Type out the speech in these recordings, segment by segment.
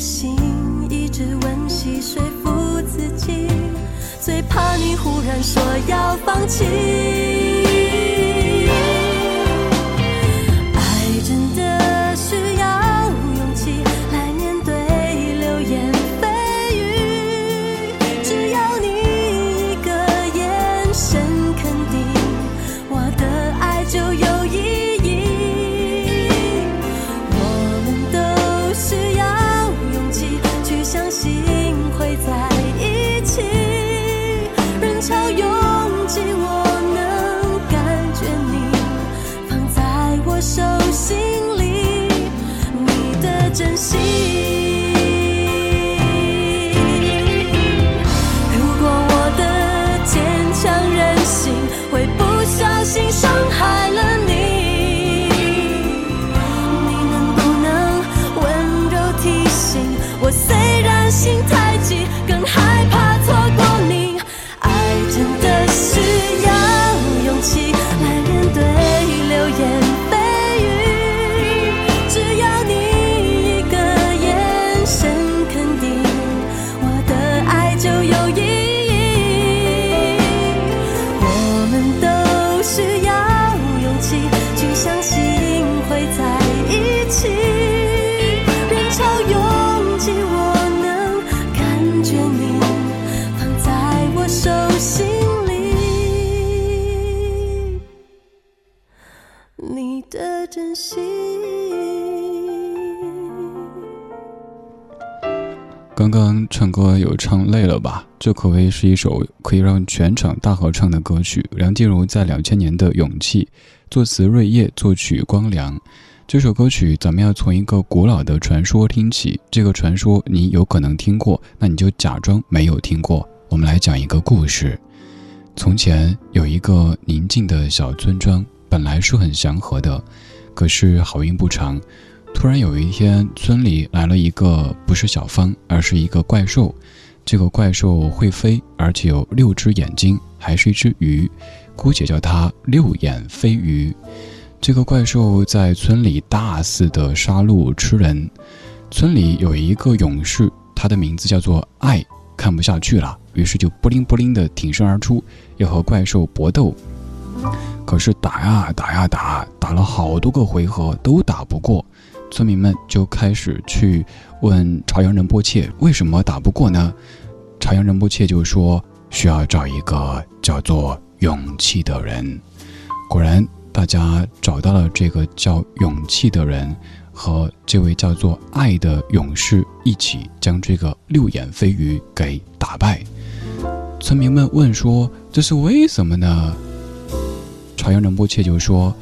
心一直温习说服自己最怕你忽然说要放弃。刚刚唱歌有唱累了吧？这可谓是一首可以让全场大合唱的歌曲。梁静茹在两千年的《勇气》，作词瑞叶，作曲光良。这首歌曲咱们要从一个古老的传说听起。这个传说你有可能听过，那你就假装没有听过。我们来讲一个故事：从前有一个宁静的小村庄，本来是很祥和的，可是好运不长。突然有一天，村里来了一个不是小芳，而是一个怪兽。这个怪兽会飞，而且有六只眼睛，还是一只鱼，姑且叫它六眼飞鱼。这个怪兽在村里大肆的杀戮吃人。村里有一个勇士，他的名字叫做爱，看不下去了，于是就不灵不灵的挺身而出，要和怪兽搏斗。可是打呀打呀打，打了好多个回合都打不过，村民们就开始去问朝阳仁波切为什么打不过呢？朝阳仁波切就说需要找一个叫做勇气的人。果然，大家找到了这个叫勇气的人。和这位叫做爱的勇士一起将这个六眼飞鱼给打败。村民们问说：“这是为什么呢？”朝阳仁波切就说：“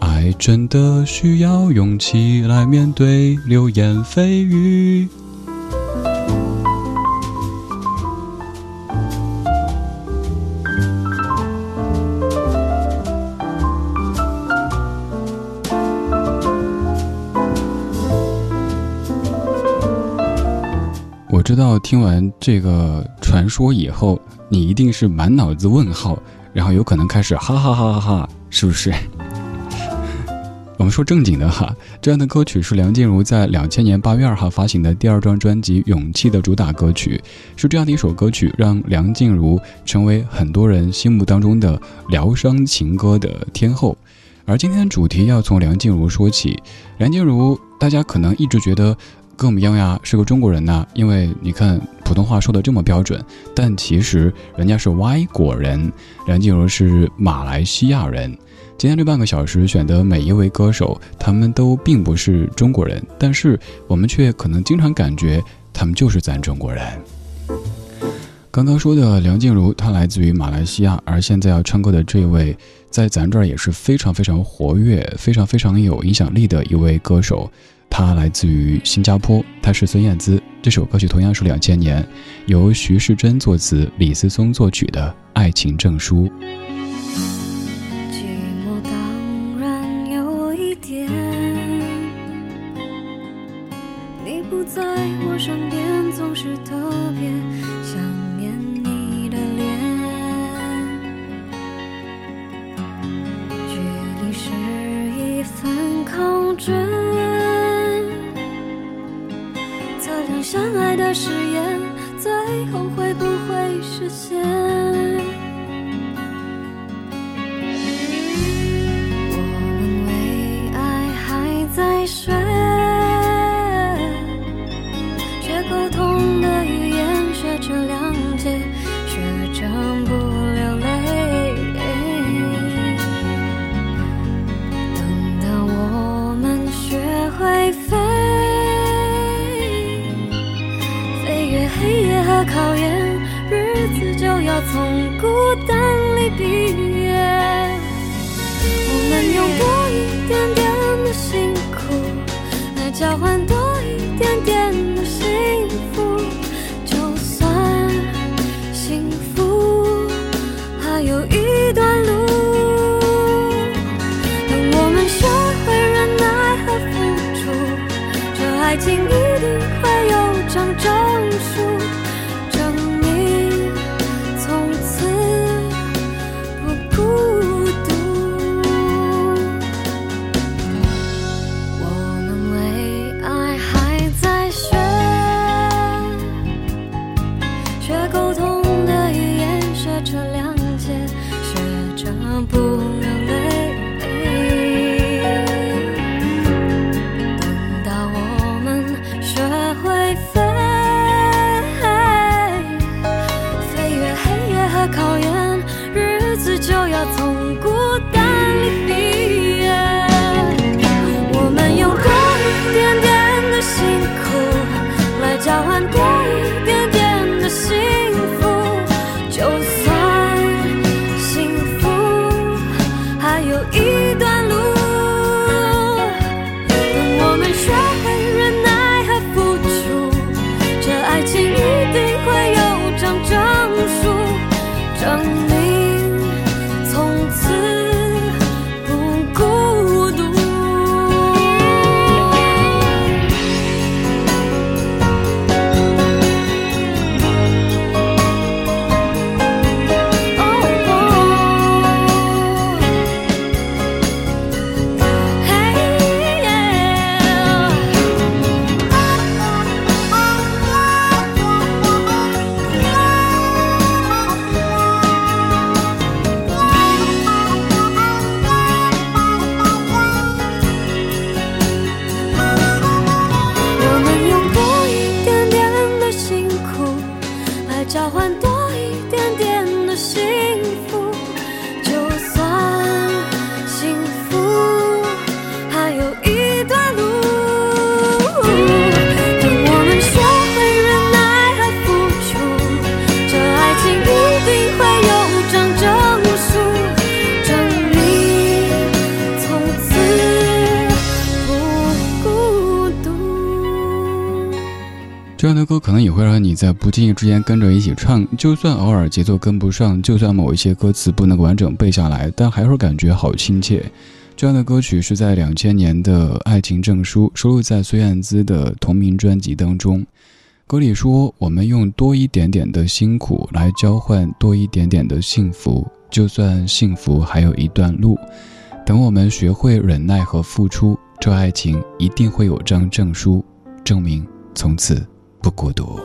爱真的需要勇气来面对流言蜚语。”我知道听完这个传说以后，你一定是满脑子问号，然后有可能开始哈哈哈哈哈，是不是？我们说正经的哈，这样的歌曲是梁静茹在两千年八月二号发行的第二张专辑《勇气》的主打歌曲，是这样的一首歌曲，让梁静茹成为很多人心目当中的疗伤情歌的天后。而今天主题要从梁静茹说起，梁静茹大家可能一直觉得。跟我们一样呀，是个中国人呐。因为你看普通话说的这么标准，但其实人家是外国人。梁静茹是马来西亚人。今天这半个小时选的每一位歌手，他们都并不是中国人，但是我们却可能经常感觉他们就是咱中国人。刚刚说的梁静茹，她来自于马来西亚，而现在要唱歌的这位，在咱这儿也是非常非常活跃、非常非常有影响力的一位歌手。他来自于新加坡，他是孙燕姿。这首歌曲同样是两千年，由徐世珍作词，李思松作曲的《爱情证书》。寂寞当然有一点，你不在我身边，总是特别考验，日子就要从孤单里毕业。我们用多一点点的辛苦来交换多一点点的幸福，就算幸福还有一段路。等我们学会忍耐和付出，这爱情一定会有张证交换多样的歌可能也会让你在不经意之间跟着一起唱，就算偶尔节奏跟不上，就算某一些歌词不能完整背下来，但还是感觉好亲切。这样的歌曲是在两千年的《爱情证书》收录在孙燕姿的同名专辑当中。歌里说：“我们用多一点点的辛苦来交换多一点点的幸福，就算幸福还有一段路。等我们学会忍耐和付出，这爱情一定会有张证书，证明从此不孤独。”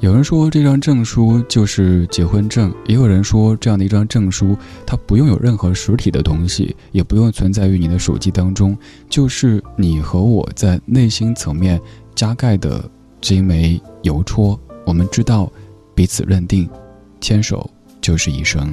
有人说这张证书就是结婚证，也有人说这样的一张证书，它不用有任何实体的东西，也不用存在于你的手机当中，就是你和我在内心层面。加盖的这一枚邮戳，我们知道彼此认定，牵手就是一生。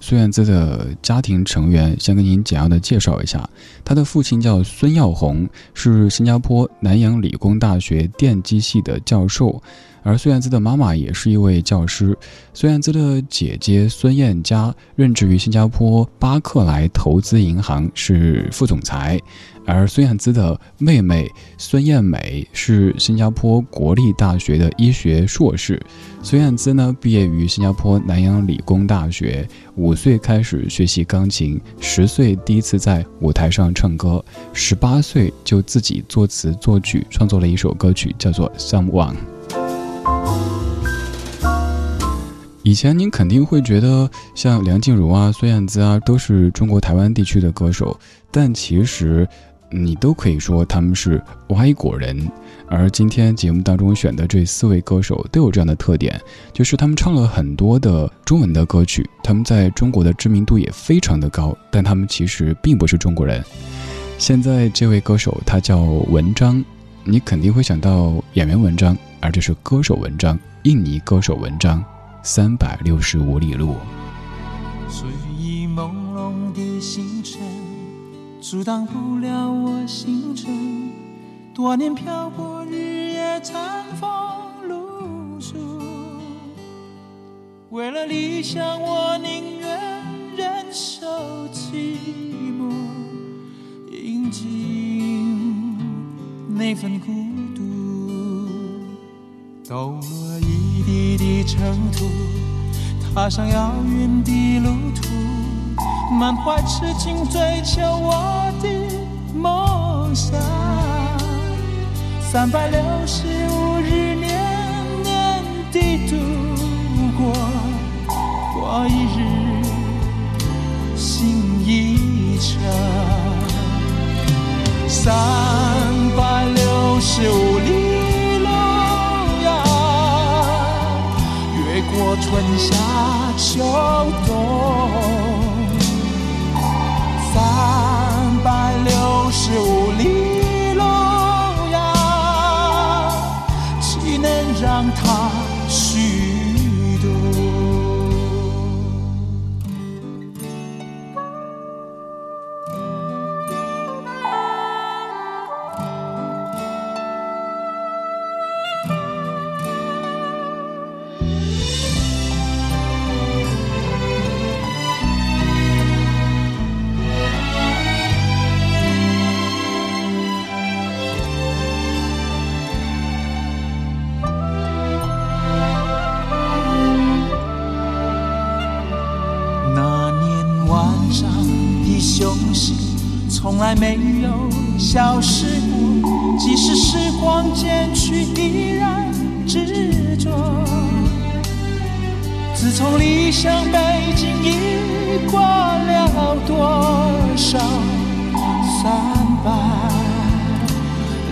孙燕姿的家庭成员，先跟您简要的介绍一下，她的父亲叫孙耀宏，是新加坡南洋理工大学电机系的教授。而孙燕姿的妈妈也是一位教师，孙燕姿的姐姐孙燕佳任职于新加坡巴克莱投资银行，是副总裁。而孙燕姿的妹妹孙燕美是新加坡国立大学的医学硕士。孙燕姿呢，毕业于新加坡南洋理工大学，五岁开始学习钢琴，十岁第一次在舞台上唱歌，十八岁就自己作词作曲，创作了一首歌曲，叫做《Someone》。以前您肯定会觉得像梁静茹啊、孙燕姿啊都是中国台湾地区的歌手，但其实你都可以说他们是外国人。而今天节目当中选的这四位歌手都有这样的特点，就是他们唱了很多的中文的歌曲，他们在中国的知名度也非常的高，但他们其实并不是中国人。现在这位歌手他叫文章，你肯定会想到演员文章，而这是歌手文章，印尼歌手文章。三百六十五里路，睡意朦胧的星辰，阻挡不了我行程。多年漂泊，日夜餐风露宿，为了理想，我宁愿忍受寂寞，饮尽那份孤独，抖落一。一地尘土，踏上遥远的路途，满怀痴情追求我的梦想。三百六十五日，年年的度过，过一日，心一程。三百六十五里。春夏秋冬，三百六十五里没有消失过，即使时光渐去，依然执着。自从离乡背井，已过了多少三百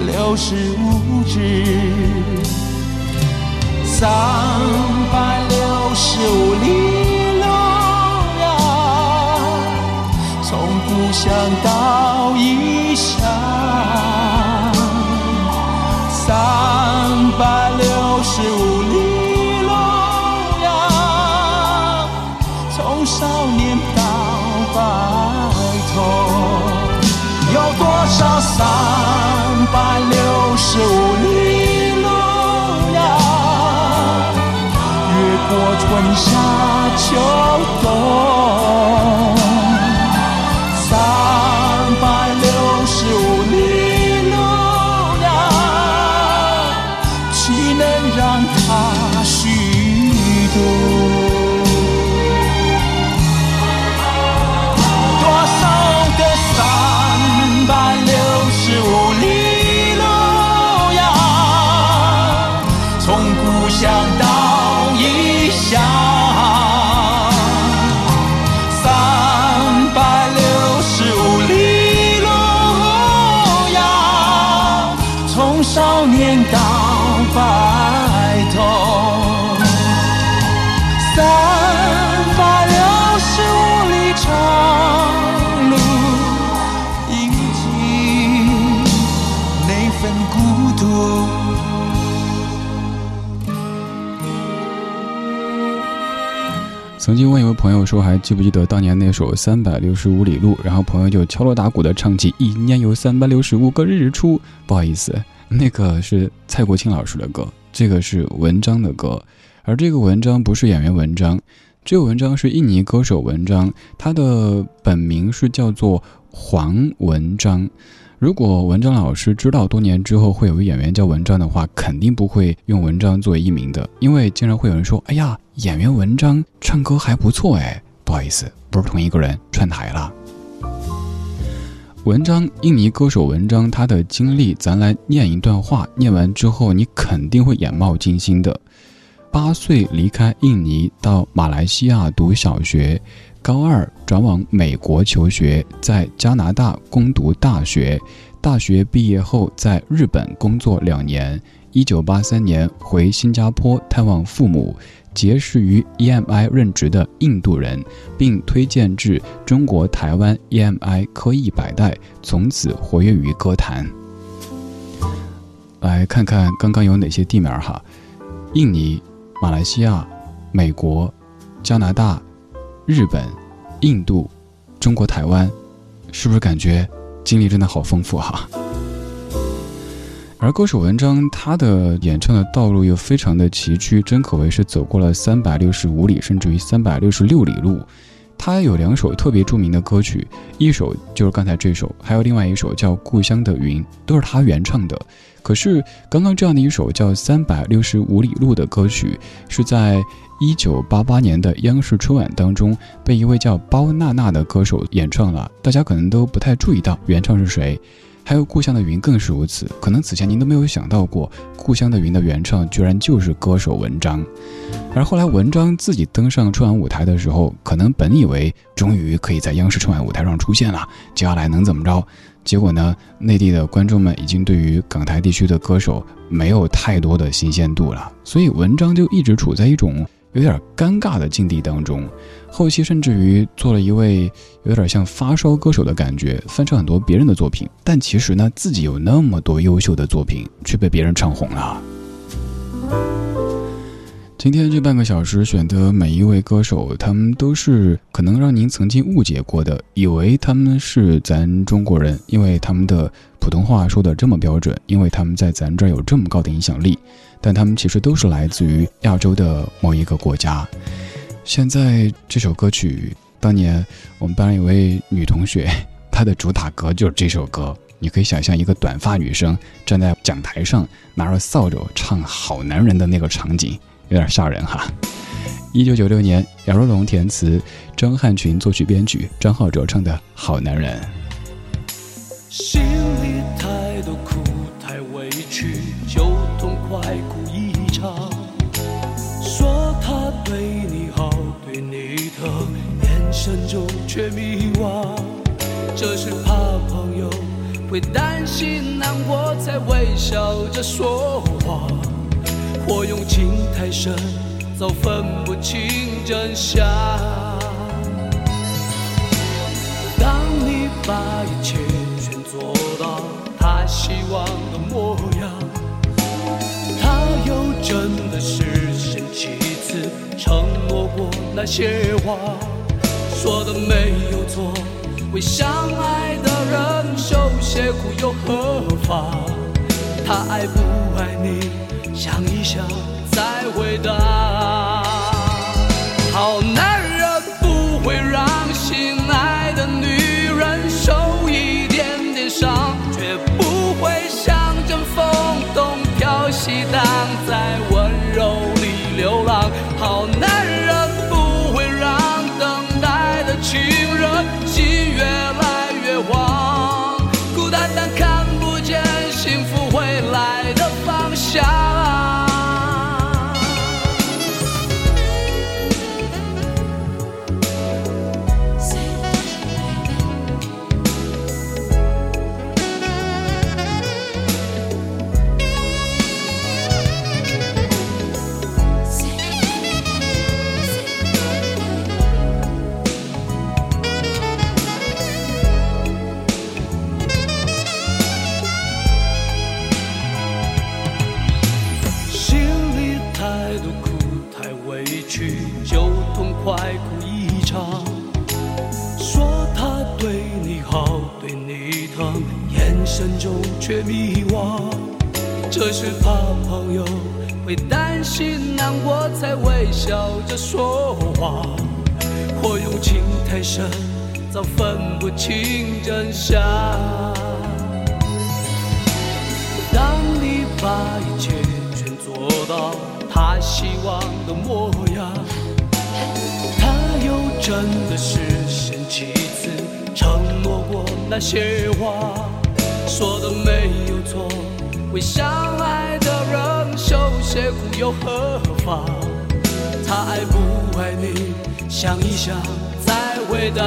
六十五日？三百六十五里。想到一想曾经问一位朋友说，还记不记得当年那首《三百六十五里路》？然后朋友就敲锣打鼓的唱起“一年有三百六十五个日出”。不好意思，那个是蔡国庆老师的歌，这个是文章的歌，而这个文章不是演员文章，这个文章是印尼歌手文章，他的本名是叫做黄文章。如果文章老师知道多年之后会有个演员叫文章的话，肯定不会用文章作为艺名的，因为经常会有人说：“哎呀，演员文章唱歌还不错哎。”不好意思，不是同一个人串台了。文章，印尼歌手文章，他的经历，咱来念一段话，念完之后你肯定会眼冒金星的。八岁离开印尼到马来西亚读小学。高二转往美国求学，在加拿大攻读大学。大学毕业后，在日本工作两年。一九八三年回新加坡探望父母，结识于 EMI 任职的印度人，并推荐至中国台湾 EMI 科艺百代，从此活跃于歌坛。来看看刚刚有哪些地名哈：印尼、马来西亚、美国、加拿大。日本、印度、中国台湾，是不是感觉经历真的好丰富哈？而歌手文章他的演唱的道路又非常的崎岖，真可谓是走过了三百六十五里，甚至于三百六十六里路。他有两首特别著名的歌曲，一首就是刚才这首，还有另外一首叫《故乡的云》，都是他原唱的。可是刚刚这样的一首叫《三百六十五里路》的歌曲，是在。一九八八年的央视春晚当中，被一位叫包娜娜的歌手演唱了，大家可能都不太注意到原唱是谁。还有《故乡的云》更是如此，可能此前您都没有想到过，《故乡的云》的原唱居然就是歌手文章。而后来文章自己登上春晚舞台的时候，可能本以为终于可以在央视春晚舞台上出现了，接下来能怎么着？结果呢，内地的观众们已经对于港台地区的歌手没有太多的新鲜度了，所以文章就一直处在一种。有点尴尬的境地当中，后期甚至于做了一位有点像发烧歌手的感觉，翻唱很多别人的作品，但其实呢，自己有那么多优秀的作品，却被别人唱红了。今天这半个小时选的每一位歌手，他们都是可能让您曾经误解过的，以为他们是咱中国人，因为他们的普通话说的这么标准，因为他们在咱这儿有这么高的影响力。但他们其实都是来自于亚洲的某一个国家。现在这首歌曲，当年我们班一位女同学，她的主打歌就是这首歌。你可以想象一个短发女生站在讲台上，拿着扫帚唱《好男人》的那个场景，有点吓人哈。一九九六年，杨若龙填词，张汉群作曲编曲，张浩哲唱的《好男人》。心里太多苦，太委屈，就痛。快哭一场，说他对你好，对你的眼神中却迷惘。这是怕朋友会担心难过，才微笑着说谎。我用情太深，早分不清真相。当你把一切全做到他希望的模样。他又真的实现几次承诺过那些话，说的没有错。为相爱的人受些苦又何妨？他爱不爱你，想一想再回答。好男人情太深，早分不清真相。当你把一切全做到他希望的模样，他又真的是先几次承诺过那些话，说的没有错。为相爱的人受些苦又何妨？他爱不爱你，想一想回答。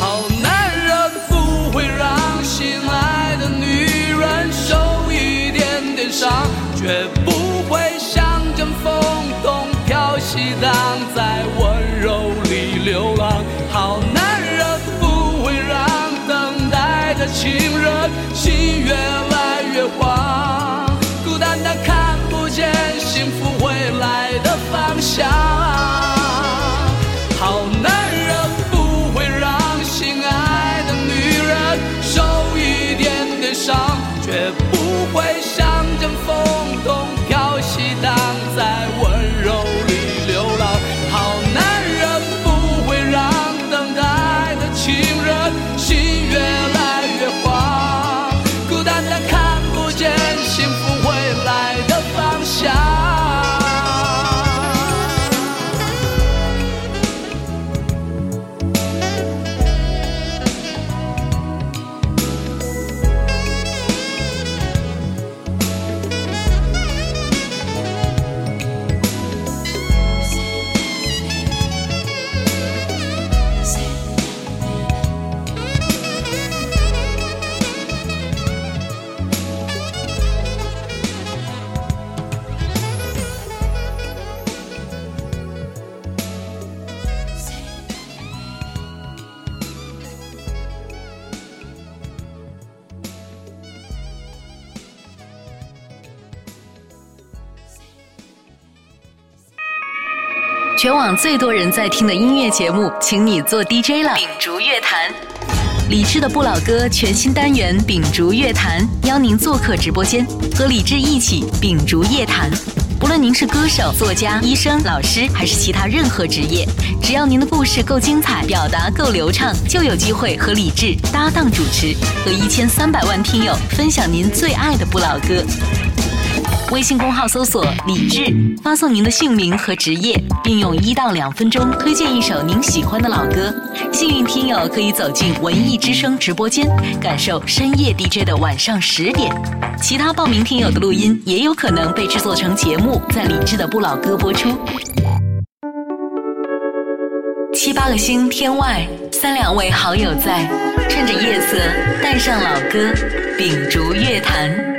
好男人不会让心爱的女人受一点点伤，绝不会像阵风东飘西荡，在温柔里流浪。好男人不会让等待的情人网最多人在听的音乐节目，请你做 DJ 了。秉烛乐坛，李志的不老歌全新单元《秉烛乐坛》，邀您做客直播间，和李志一起秉烛夜谈。不论您是歌手、作家、医生、老师，还是其他任何职业，只要您的故事够精彩，表达够流畅，就有机会和李志搭档主持，和一千三百万听友分享您最爱的不老歌。微信公号搜索“李志”，发送您的姓名和职业，并用一到两分钟推荐一首您喜欢的老歌。幸运听友可以走进文艺之声直播间，感受深夜 DJ 的晚上十点。其他报名听友的录音也有可能被制作成节目，在李志的不老歌播出。七八个星天外，三两位好友在，趁着夜色带上老歌，秉烛乐坛。